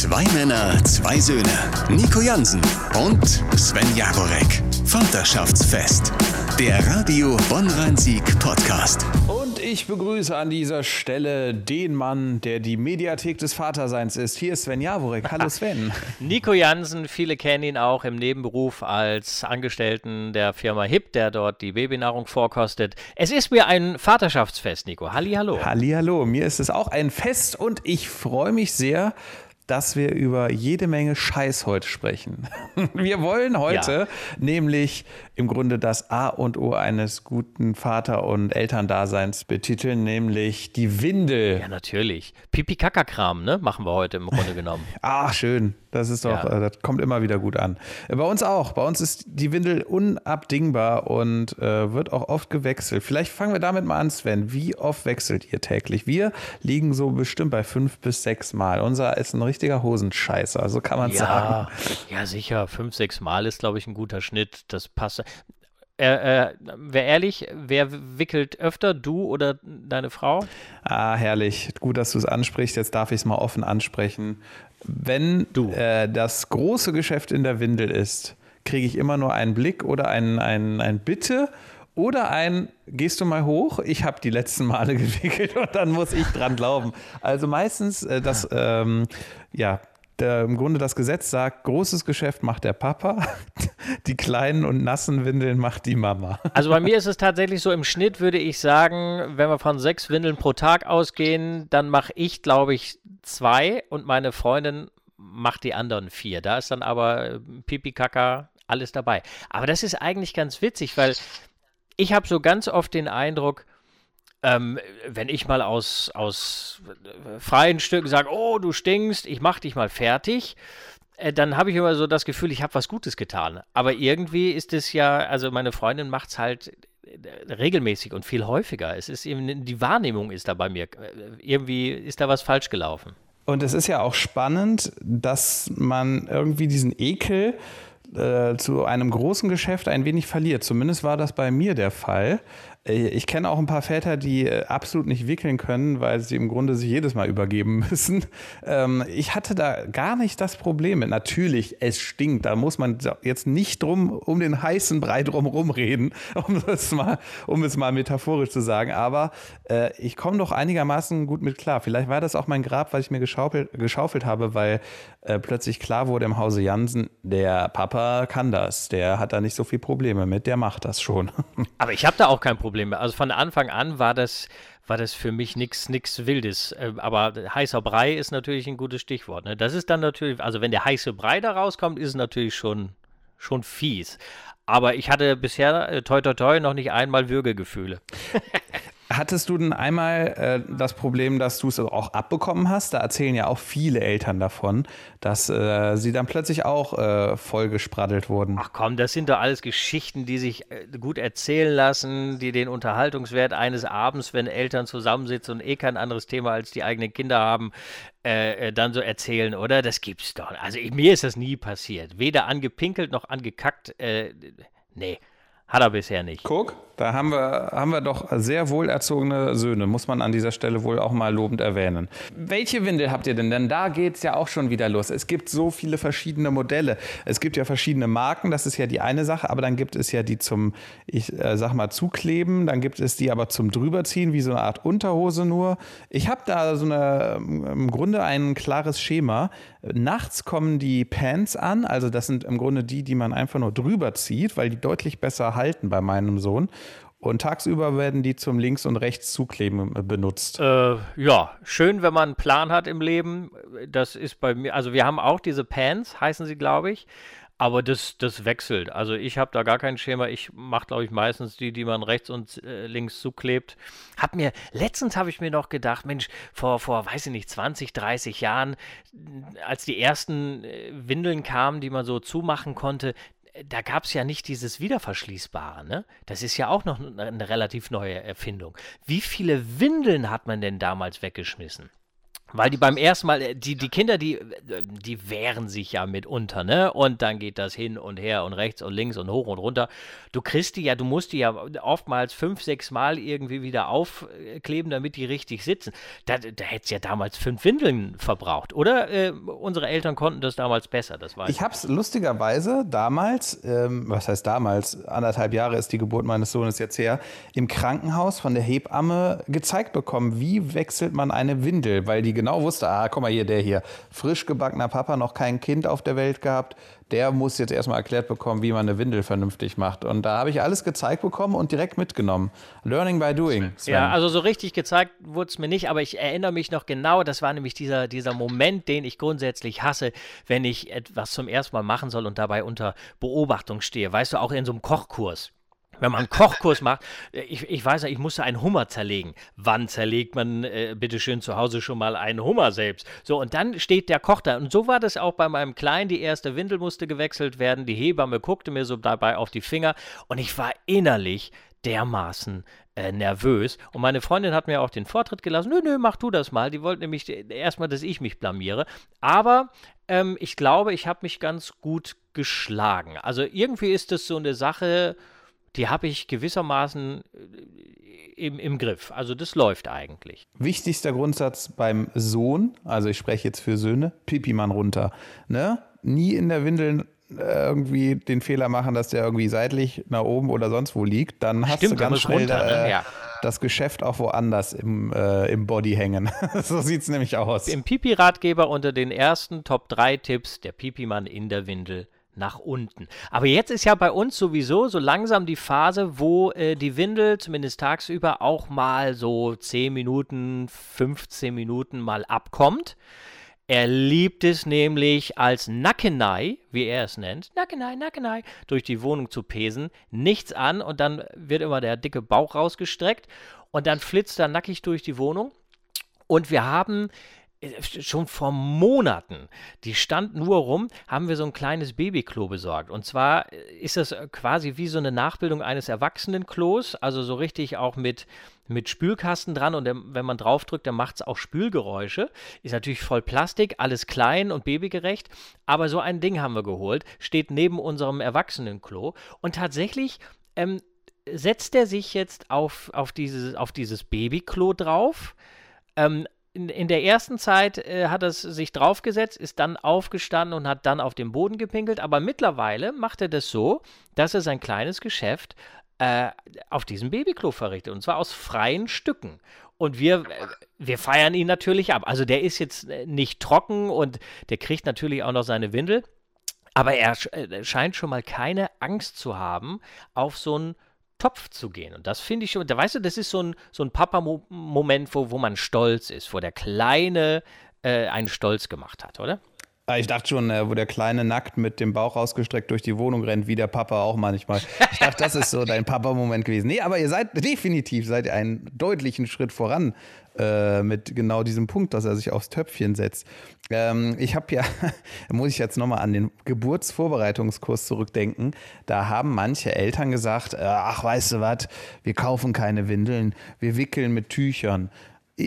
Zwei Männer, zwei Söhne. Nico Jansen und Sven Jagorek. Vaterschaftsfest. Der Radio Bonn-Rhein-Sieg Podcast. Und ich begrüße an dieser Stelle den Mann, der die Mediathek des Vaterseins ist. Hier ist Sven Jaworek. Hallo Sven. Nico Jansen, viele kennen ihn auch im Nebenberuf als Angestellten der Firma HIP, der dort die Babynahrung vorkostet. Es ist mir ein Vaterschaftsfest, Nico. Halli, hallo. Halli, hallo. Mir ist es auch ein Fest und ich freue mich sehr, dass wir über jede Menge Scheiß heute sprechen. Wir wollen heute ja. nämlich im Grunde das A und O eines guten Vater- und Elterndaseins betiteln, nämlich die Windel. Ja, natürlich. Pipi-Kaka-Kram, ne? Machen wir heute im Grunde genommen. Ach, schön. Das ist doch, ja. äh, das kommt immer wieder gut an. Bei uns auch. Bei uns ist die Windel unabdingbar und äh, wird auch oft gewechselt. Vielleicht fangen wir damit mal an, Sven. Wie oft wechselt ihr täglich? Wir liegen so bestimmt bei fünf bis sechs Mal. Unser ist ein richtiger Hosenscheißer, so kann man ja, sagen. Ja, sicher. Fünf, sechs Mal ist, glaube ich, ein guter Schnitt. Das passt. Äh, äh, wer ehrlich, wer wickelt öfter, du oder deine Frau? Ah, herrlich. Gut, dass du es ansprichst. Jetzt darf ich es mal offen ansprechen. Wenn du äh, das große Geschäft in der Windel ist, kriege ich immer nur einen Blick oder ein, ein, ein Bitte oder ein, gehst du mal hoch? Ich habe die letzten Male gewickelt und dann muss ich dran glauben. Also meistens äh, das, ähm, ja, der, im Grunde das Gesetz sagt, großes Geschäft macht der Papa, die kleinen und nassen Windeln macht die Mama. Also bei mir ist es tatsächlich so, im Schnitt würde ich sagen, wenn wir von sechs Windeln pro Tag ausgehen, dann mache ich, glaube ich, zwei und meine Freundin macht die anderen vier. Da ist dann aber äh, Pipi, Kaka, alles dabei. Aber das ist eigentlich ganz witzig, weil ich habe so ganz oft den Eindruck, ähm, wenn ich mal aus, aus äh, freien Stücken sage, oh, du stinkst, ich mach dich mal fertig, äh, dann habe ich immer so das Gefühl, ich habe was Gutes getan. Aber irgendwie ist es ja, also meine Freundin macht es halt äh, regelmäßig und viel häufiger. Es ist eben, die Wahrnehmung ist da bei mir. Äh, irgendwie ist da was falsch gelaufen. Und es ist ja auch spannend, dass man irgendwie diesen Ekel äh, zu einem großen Geschäft ein wenig verliert. Zumindest war das bei mir der Fall. Äh, ich kenne auch ein paar Väter, die äh, absolut nicht wickeln können, weil sie im Grunde sich jedes Mal übergeben müssen. Ähm, ich hatte da gar nicht das Problem mit. Natürlich, es stinkt. Da muss man jetzt nicht drum um den heißen Brei drumherum reden, um es mal, um mal metaphorisch zu sagen. Aber äh, ich komme doch einigermaßen gut mit klar. Vielleicht war das auch mein Grab, was ich mir geschaufelt, geschaufelt habe, weil plötzlich klar wurde im Hause Jansen, der Papa kann das. Der hat da nicht so viele Probleme mit. Der macht das schon. Aber ich habe da auch kein Problem Problem mehr. Also von Anfang an war das, war das für mich nichts Wildes. Äh, aber heißer Brei ist natürlich ein gutes Stichwort. Ne? Das ist dann natürlich, also wenn der heiße Brei da rauskommt, ist es natürlich schon, schon fies. Aber ich hatte bisher, äh, toi toi toi, noch nicht einmal Würgegefühle. Hattest du denn einmal äh, das Problem, dass du es auch abbekommen hast? Da erzählen ja auch viele Eltern davon, dass äh, sie dann plötzlich auch äh, voll gespraddelt wurden. Ach komm, das sind doch alles Geschichten, die sich äh, gut erzählen lassen, die den Unterhaltungswert eines Abends, wenn Eltern zusammensitzen und eh kein anderes Thema als die eigenen Kinder haben, äh, äh, dann so erzählen, oder? Das gibt's doch. Also mir ist das nie passiert. Weder angepinkelt noch angekackt. nee, hat er bisher nicht. Guck. Da haben wir, haben wir doch sehr wohlerzogene Söhne, muss man an dieser Stelle wohl auch mal lobend erwähnen. Welche Windel habt ihr denn? Denn da geht es ja auch schon wieder los. Es gibt so viele verschiedene Modelle. Es gibt ja verschiedene Marken, das ist ja die eine Sache, aber dann gibt es ja die zum, ich äh, sag mal, zukleben, dann gibt es die aber zum drüberziehen, wie so eine Art Unterhose nur. Ich habe da so eine, im Grunde ein klares Schema. Nachts kommen die Pants an, also das sind im Grunde die, die man einfach nur drüber zieht, weil die deutlich besser halten bei meinem Sohn. Und tagsüber werden die zum Links- und Rechtszukleben äh, benutzt. Äh, ja, schön, wenn man einen Plan hat im Leben. Das ist bei mir, also wir haben auch diese Pants, heißen sie, glaube ich. Aber das, das wechselt. Also ich habe da gar kein Schema. Ich mache, glaube ich, meistens die, die man rechts und äh, links zuklebt. Hab mir, letztens habe ich mir noch gedacht, Mensch, vor, vor, weiß ich nicht, 20, 30 Jahren, als die ersten äh, Windeln kamen, die man so zumachen konnte, da gab es ja nicht dieses Wiederverschließbare, ne? Das ist ja auch noch eine relativ neue Erfindung. Wie viele Windeln hat man denn damals weggeschmissen? Weil die beim ersten Mal, äh, die, die Kinder, die, die wehren sich ja mitunter, ne? Und dann geht das hin und her und rechts und links und hoch und runter. Du kriegst die ja, du musst die ja oftmals fünf, sechs Mal irgendwie wieder aufkleben, damit die richtig sitzen. Da, da hättest ja damals fünf Windeln verbraucht, oder? Äh, unsere Eltern konnten das damals besser, das weiß ich. Es lustigerweise damals, ähm, was heißt damals, anderthalb Jahre ist die Geburt meines Sohnes jetzt her, im Krankenhaus von der Hebamme gezeigt bekommen, wie wechselt man eine Windel, weil die genau wusste, ah, guck mal hier, der hier, frisch gebackener Papa, noch kein Kind auf der Welt gehabt, der muss jetzt erstmal erklärt bekommen, wie man eine Windel vernünftig macht. Und da habe ich alles gezeigt bekommen und direkt mitgenommen. Learning by doing. Sven. Ja, also so richtig gezeigt wurde es mir nicht, aber ich erinnere mich noch genau, das war nämlich dieser, dieser Moment, den ich grundsätzlich hasse, wenn ich etwas zum ersten Mal machen soll und dabei unter Beobachtung stehe. Weißt du, auch in so einem Kochkurs wenn man einen Kochkurs macht, äh, ich, ich weiß ja, ich musste einen Hummer zerlegen. Wann zerlegt man äh, bitteschön zu Hause schon mal einen Hummer selbst? So, und dann steht der Koch da. Und so war das auch bei meinem Kleinen. Die erste Windel musste gewechselt werden. Die Hebamme guckte mir so dabei auf die Finger. Und ich war innerlich dermaßen äh, nervös. Und meine Freundin hat mir auch den Vortritt gelassen. Nö, nö, mach du das mal. Die wollte nämlich erstmal, dass ich mich blamiere. Aber ähm, ich glaube, ich habe mich ganz gut geschlagen. Also irgendwie ist das so eine Sache die habe ich gewissermaßen äh, im, im Griff. Also das läuft eigentlich. Wichtigster Grundsatz beim Sohn, also ich spreche jetzt für Söhne, Pipi-Mann runter. Ne? Nie in der Windel äh, irgendwie den Fehler machen, dass der irgendwie seitlich nach oben oder sonst wo liegt, dann hast Stimmt, du ganz schnell runter, ne? äh, ja. das Geschäft auch woanders im, äh, im Body hängen. so sieht es nämlich aus. Im Pipi-Ratgeber unter den ersten Top 3 Tipps der Pipi-Mann in der Windel nach unten. Aber jetzt ist ja bei uns sowieso so langsam die Phase, wo äh, die Windel zumindest tagsüber auch mal so 10 Minuten, 15 Minuten mal abkommt. Er liebt es nämlich als Nackenei, wie er es nennt, Nackenei, Nackenei, durch die Wohnung zu pesen, nichts an und dann wird immer der dicke Bauch rausgestreckt und dann flitzt er nackig durch die Wohnung. Und wir haben schon vor Monaten, die stand nur rum, haben wir so ein kleines Babyklo besorgt. Und zwar äh, ist das äh, quasi wie so eine Nachbildung eines Erwachsenenklos, also so richtig auch mit, mit Spülkasten dran und wenn man draufdrückt, dann macht es auch Spülgeräusche. Ist natürlich voll Plastik, alles klein und babygerecht, aber so ein Ding haben wir geholt, steht neben unserem Erwachsenenklo und tatsächlich ähm, setzt er sich jetzt auf, auf, dieses, auf dieses Babyklo drauf. Ähm, in, in der ersten Zeit äh, hat er sich draufgesetzt, ist dann aufgestanden und hat dann auf den Boden gepinkelt. Aber mittlerweile macht er das so, dass er sein kleines Geschäft äh, auf diesem Babyklo verrichtet. Und zwar aus freien Stücken. Und wir, äh, wir feiern ihn natürlich ab. Also der ist jetzt äh, nicht trocken und der kriegt natürlich auch noch seine Windel. Aber er äh, scheint schon mal keine Angst zu haben auf so ein Topf zu gehen. Und das finde ich schon, da weißt du, das ist so ein, so ein Papa-Moment, wo, wo man stolz ist, wo der Kleine äh, einen Stolz gemacht hat, oder? Ich dachte schon, äh, wo der Kleine nackt mit dem Bauch ausgestreckt durch die Wohnung rennt, wie der Papa auch manchmal. Ich dachte, das ist so dein Papa-Moment gewesen. Nee, aber ihr seid definitiv seid ihr einen deutlichen Schritt voran äh, mit genau diesem Punkt, dass er sich aufs Töpfchen setzt. Ähm, ich habe ja, muss ich jetzt nochmal an den Geburtsvorbereitungskurs zurückdenken. Da haben manche Eltern gesagt, äh, ach, weißt du was, wir kaufen keine Windeln, wir wickeln mit Tüchern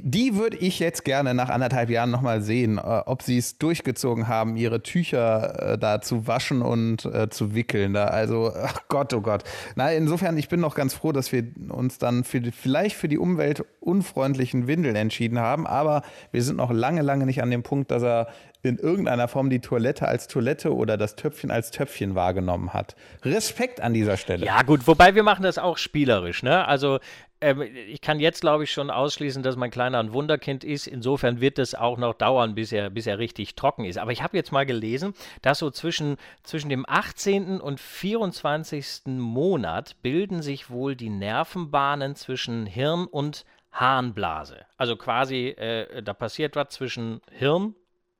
die würde ich jetzt gerne nach anderthalb Jahren nochmal sehen, äh, ob sie es durchgezogen haben, ihre Tücher äh, da zu waschen und äh, zu wickeln. Also, ach Gott, oh Gott. Na, insofern, ich bin noch ganz froh, dass wir uns dann für vielleicht für die umweltunfreundlichen Windeln entschieden haben, aber wir sind noch lange, lange nicht an dem Punkt, dass er in irgendeiner Form die Toilette als Toilette oder das Töpfchen als Töpfchen wahrgenommen hat. Respekt an dieser Stelle. Ja, gut, wobei wir machen das auch spielerisch, ne? Also ähm, ich kann jetzt, glaube ich, schon ausschließen, dass mein Kleiner ein Wunderkind ist. Insofern wird es auch noch dauern, bis er, bis er richtig trocken ist. Aber ich habe jetzt mal gelesen, dass so zwischen, zwischen dem 18. und 24. Monat bilden sich wohl die Nervenbahnen zwischen Hirn und Harnblase. Also quasi, äh, da passiert was zwischen Hirn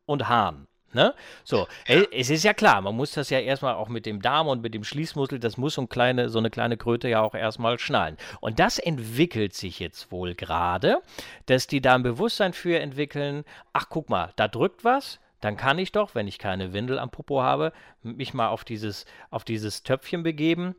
und Hahn. Ne? So, ja. es ist ja klar, man muss das ja erstmal auch mit dem Darm und mit dem Schließmuskel, das muss so, ein kleine, so eine kleine Kröte ja auch erstmal schnallen. Und das entwickelt sich jetzt wohl gerade, dass die da ein Bewusstsein für entwickeln, ach guck mal, da drückt was, dann kann ich doch, wenn ich keine Windel am Popo habe, mich mal auf dieses, auf dieses Töpfchen begeben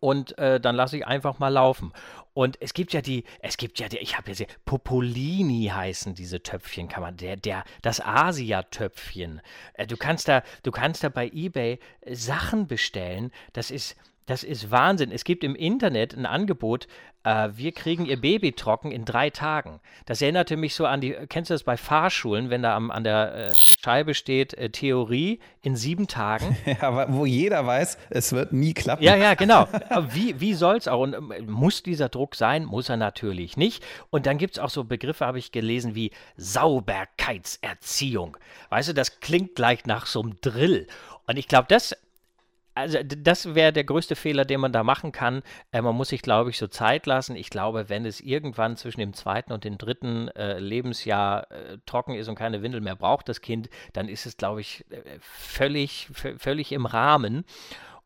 und äh, dann lasse ich einfach mal laufen. Und es gibt ja die, es gibt ja die, ich habe ja sehr, Popolini heißen diese Töpfchen, kann man, der, der, das Asia-Töpfchen. Äh, du kannst da, du kannst da bei eBay Sachen bestellen. Das ist, das ist Wahnsinn. Es gibt im Internet ein Angebot, äh, wir kriegen ihr Baby trocken in drei Tagen. Das erinnerte mich so an die, kennst du das bei Fahrschulen, wenn da am, an der äh, Scheibe steht, äh, Theorie in sieben Tagen? Ja, wo jeder weiß, es wird nie klappen. Ja, ja, genau. wie, wie soll es auch? Und ähm, muss dieser Druck sein? Muss er natürlich nicht. Und dann gibt es auch so Begriffe, habe ich gelesen, wie Sauberkeitserziehung. Weißt du, das klingt gleich nach so einem Drill. Und ich glaube, das also das wäre der größte Fehler, den man da machen kann. Äh, man muss sich, glaube ich, so Zeit lassen. Ich glaube, wenn es irgendwann zwischen dem zweiten und dem dritten äh, Lebensjahr äh, trocken ist und keine Windel mehr braucht, das Kind, dann ist es, glaube ich, äh, völlig, völlig im Rahmen.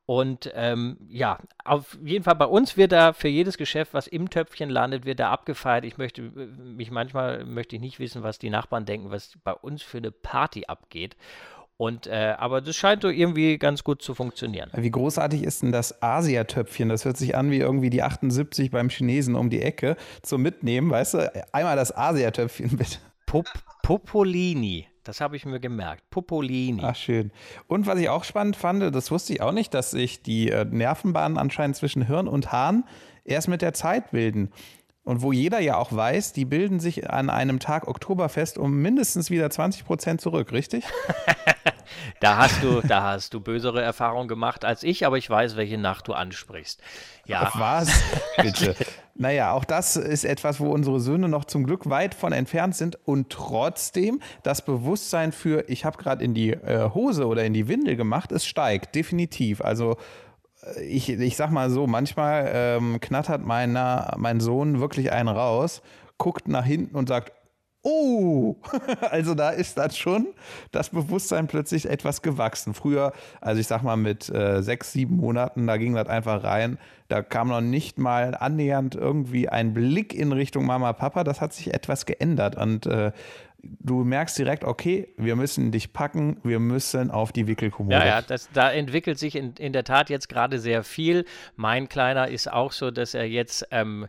Und ähm, ja, auf jeden Fall bei uns wird da für jedes Geschäft, was im Töpfchen landet, wird da abgefeiert. Ich möchte äh, mich manchmal möchte ich nicht wissen, was die Nachbarn denken, was bei uns für eine Party abgeht. Und, äh, aber das scheint so irgendwie ganz gut zu funktionieren. Wie großartig ist denn das Asiatöpfchen? Das hört sich an wie irgendwie die 78 beim Chinesen um die Ecke zum Mitnehmen, weißt du? Einmal das Asiatöpfchen bitte. Pop Popolini. Das habe ich mir gemerkt. Popolini. Ach, schön. Und was ich auch spannend fand, das wusste ich auch nicht, dass sich die äh, Nervenbahnen anscheinend zwischen Hirn und Hahn erst mit der Zeit bilden. Und wo jeder ja auch weiß, die bilden sich an einem Tag Oktoberfest um mindestens wieder 20 Prozent zurück, richtig? da hast du, da hast du bösere Erfahrungen gemacht als ich, aber ich weiß, welche Nacht du ansprichst. Ja. Auf was? Bitte. naja, auch das ist etwas, wo unsere Söhne noch zum Glück weit von entfernt sind und trotzdem das Bewusstsein für, ich habe gerade in die äh, Hose oder in die Windel gemacht, es steigt, definitiv. Also ich, ich sag mal so, manchmal ähm, knattert meiner, mein Sohn wirklich einen raus, guckt nach hinten und sagt, oh, also da ist dann schon das Bewusstsein plötzlich etwas gewachsen. Früher, also ich sag mal mit äh, sechs, sieben Monaten, da ging das einfach rein. Da kam noch nicht mal annähernd irgendwie ein Blick in Richtung Mama, Papa. Das hat sich etwas geändert und äh, du merkst direkt, okay, wir müssen dich packen, wir müssen auf die Wickelkommode. Ja, ja, das, da entwickelt sich in, in der Tat jetzt gerade sehr viel. Mein Kleiner ist auch so, dass er jetzt ähm,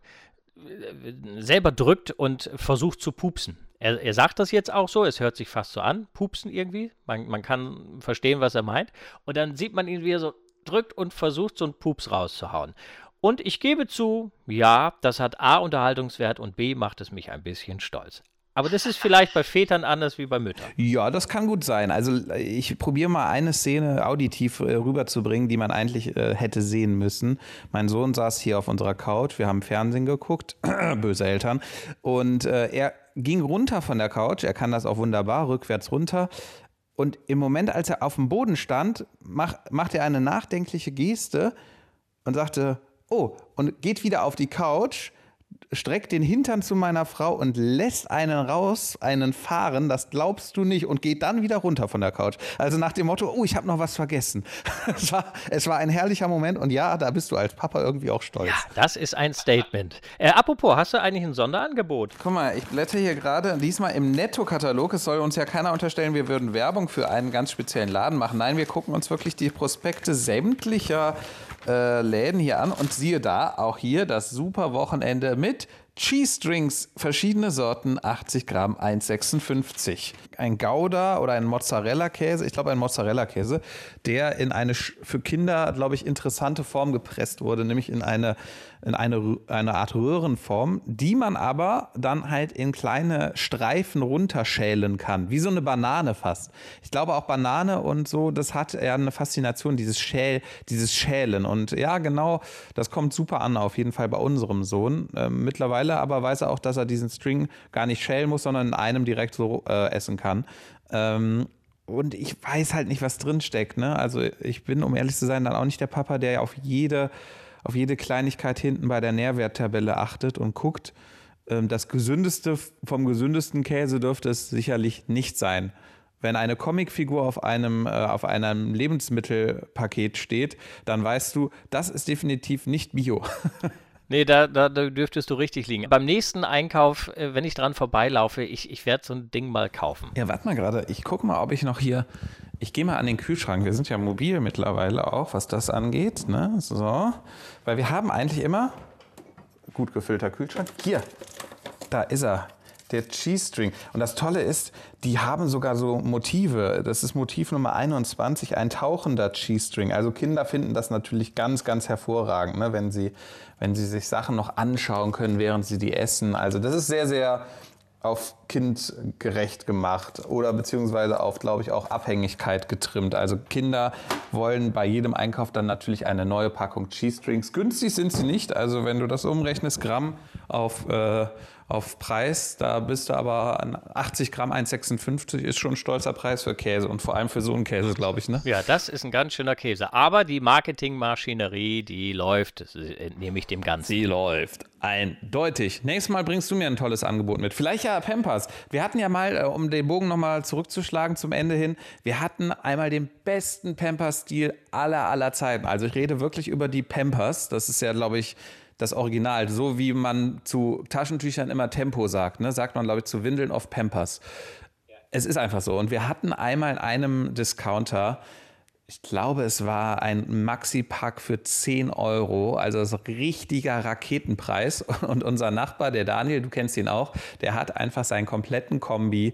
selber drückt und versucht zu pupsen. Er, er, sagt das jetzt auch so, es hört sich fast so an, pupsen irgendwie. Man, man kann verstehen, was er meint. Und dann sieht man ihn, wie er so drückt und versucht, so einen Pups rauszuhauen. Und ich gebe zu, ja, das hat A Unterhaltungswert und B macht es mich ein bisschen stolz. Aber das ist vielleicht bei Vätern anders wie bei Müttern. Ja, das kann gut sein. Also ich probiere mal eine Szene auditiv äh, rüberzubringen, die man eigentlich äh, hätte sehen müssen. Mein Sohn saß hier auf unserer Couch, wir haben Fernsehen geguckt, böse Eltern, und äh, er ging runter von der Couch, er kann das auch wunderbar, rückwärts runter. Und im Moment, als er auf dem Boden stand, mach, macht er eine nachdenkliche Geste und sagte, oh, und geht wieder auf die Couch streckt den Hintern zu meiner Frau und lässt einen raus, einen fahren, das glaubst du nicht, und geht dann wieder runter von der Couch. Also nach dem Motto, oh, ich habe noch was vergessen. es, war, es war ein herrlicher Moment und ja, da bist du als Papa irgendwie auch stolz. Ja, das ist ein Statement. Äh, apropos, hast du eigentlich ein Sonderangebot? Guck mal, ich blätter hier gerade diesmal im Netto-Katalog. Es soll uns ja keiner unterstellen, wir würden Werbung für einen ganz speziellen Laden machen. Nein, wir gucken uns wirklich die Prospekte sämtlicher äh, Läden hier an. Und siehe da, auch hier das super Wochenende mit Cheese Drinks, verschiedene Sorten, 80 Gramm, 1,56. Ein Gouda oder ein Mozzarella-Käse, ich glaube ein Mozzarella-Käse, der in eine für Kinder, glaube ich, interessante Form gepresst wurde, nämlich in eine in eine, eine Art Röhrenform, die man aber dann halt in kleine Streifen runterschälen kann, wie so eine Banane fast. Ich glaube auch Banane und so, das hat eher eine Faszination, dieses Schäl, dieses Schälen. Und ja, genau, das kommt super an, auf jeden Fall bei unserem Sohn. Ähm, mittlerweile aber weiß er auch, dass er diesen String gar nicht schälen muss, sondern in einem direkt so äh, essen kann. Ähm, und ich weiß halt nicht, was drinsteckt. Ne? Also ich bin, um ehrlich zu sein, dann auch nicht der Papa, der auf jede auf jede Kleinigkeit hinten bei der Nährwerttabelle achtet und guckt. Ähm, das gesündeste vom gesündesten Käse dürfte es sicherlich nicht sein. Wenn eine Comicfigur auf einem, äh, auf einem Lebensmittelpaket steht, dann weißt du, das ist definitiv nicht Bio. Nee, da, da, da, dürftest du richtig liegen. Beim nächsten Einkauf, äh, wenn ich dran vorbeilaufe, ich, ich werde so ein Ding mal kaufen. Ja, warte mal gerade. Ich gucke mal, ob ich noch hier. Ich gehe mal an den Kühlschrank. Wir sind ja mobil mittlerweile auch, was das angeht. Ne? So. Weil wir haben eigentlich immer gut gefüllter Kühlschrank. Hier, da ist er der Cheese String. Und das Tolle ist, die haben sogar so Motive. Das ist Motiv Nummer 21, ein tauchender Cheese String. Also Kinder finden das natürlich ganz, ganz hervorragend, ne? wenn, sie, wenn sie sich Sachen noch anschauen können, während sie die essen. Also das ist sehr, sehr auf Kind gerecht gemacht oder beziehungsweise auf, glaube ich, auch Abhängigkeit getrimmt. Also Kinder wollen bei jedem Einkauf dann natürlich eine neue Packung Cheese Strings. Günstig sind sie nicht. Also wenn du das umrechnest, Gramm auf äh, auf Preis. Da bist du aber an 80 Gramm 1,56 ist schon ein stolzer Preis für Käse und vor allem für so einen Käse, glaube ich. Ne? Ja, das ist ein ganz schöner Käse. Aber die Marketingmaschinerie, die läuft, das nehme ich dem Ganzen. Sie läuft. Eindeutig. Nächstes Mal bringst du mir ein tolles Angebot mit. Vielleicht ja Pampers. Wir hatten ja mal, äh, um den Bogen nochmal zurückzuschlagen zum Ende hin, wir hatten einmal den besten Pampers-Stil aller, aller Zeiten. Also ich rede wirklich über die Pampers. Das ist ja, glaube ich, das Original. So wie man zu Taschentüchern immer Tempo sagt, ne? sagt man, glaube ich, zu Windeln auf Pampers. Es ist einfach so. Und wir hatten einmal in einem Discounter, ich glaube, es war ein Maxi-Pack für 10 Euro, also das richtiger Raketenpreis. Und unser Nachbar, der Daniel, du kennst ihn auch, der hat einfach seinen kompletten Kombi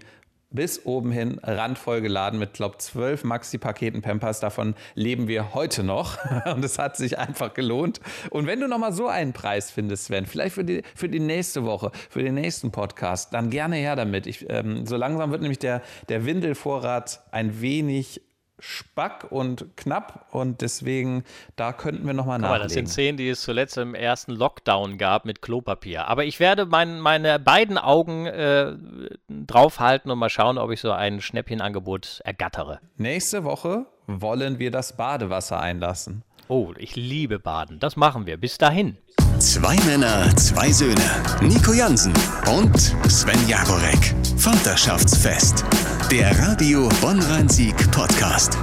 bis oben hin randvoll geladen mit, glaube zwölf Maxi-Paketen Pampers. Davon leben wir heute noch und es hat sich einfach gelohnt. Und wenn du nochmal so einen Preis findest, Sven, vielleicht für die, für die nächste Woche, für den nächsten Podcast, dann gerne her damit. Ich, ähm, so langsam wird nämlich der, der Windelvorrat ein wenig spack und knapp und deswegen, da könnten wir nochmal nachlegen. das sind Szenen, die es zuletzt im ersten Lockdown gab mit Klopapier. Aber ich werde mein, meine beiden Augen äh, draufhalten und mal schauen, ob ich so ein Schnäppchenangebot ergattere. Nächste Woche wollen wir das Badewasser einlassen. Oh, ich liebe Baden. Das machen wir. Bis dahin. Zwei Männer, zwei Söhne. Nico Jansen und Sven Jagorek. Vaterschaftsfest. Der Radio Bonn-Rhein-Sieg Podcast.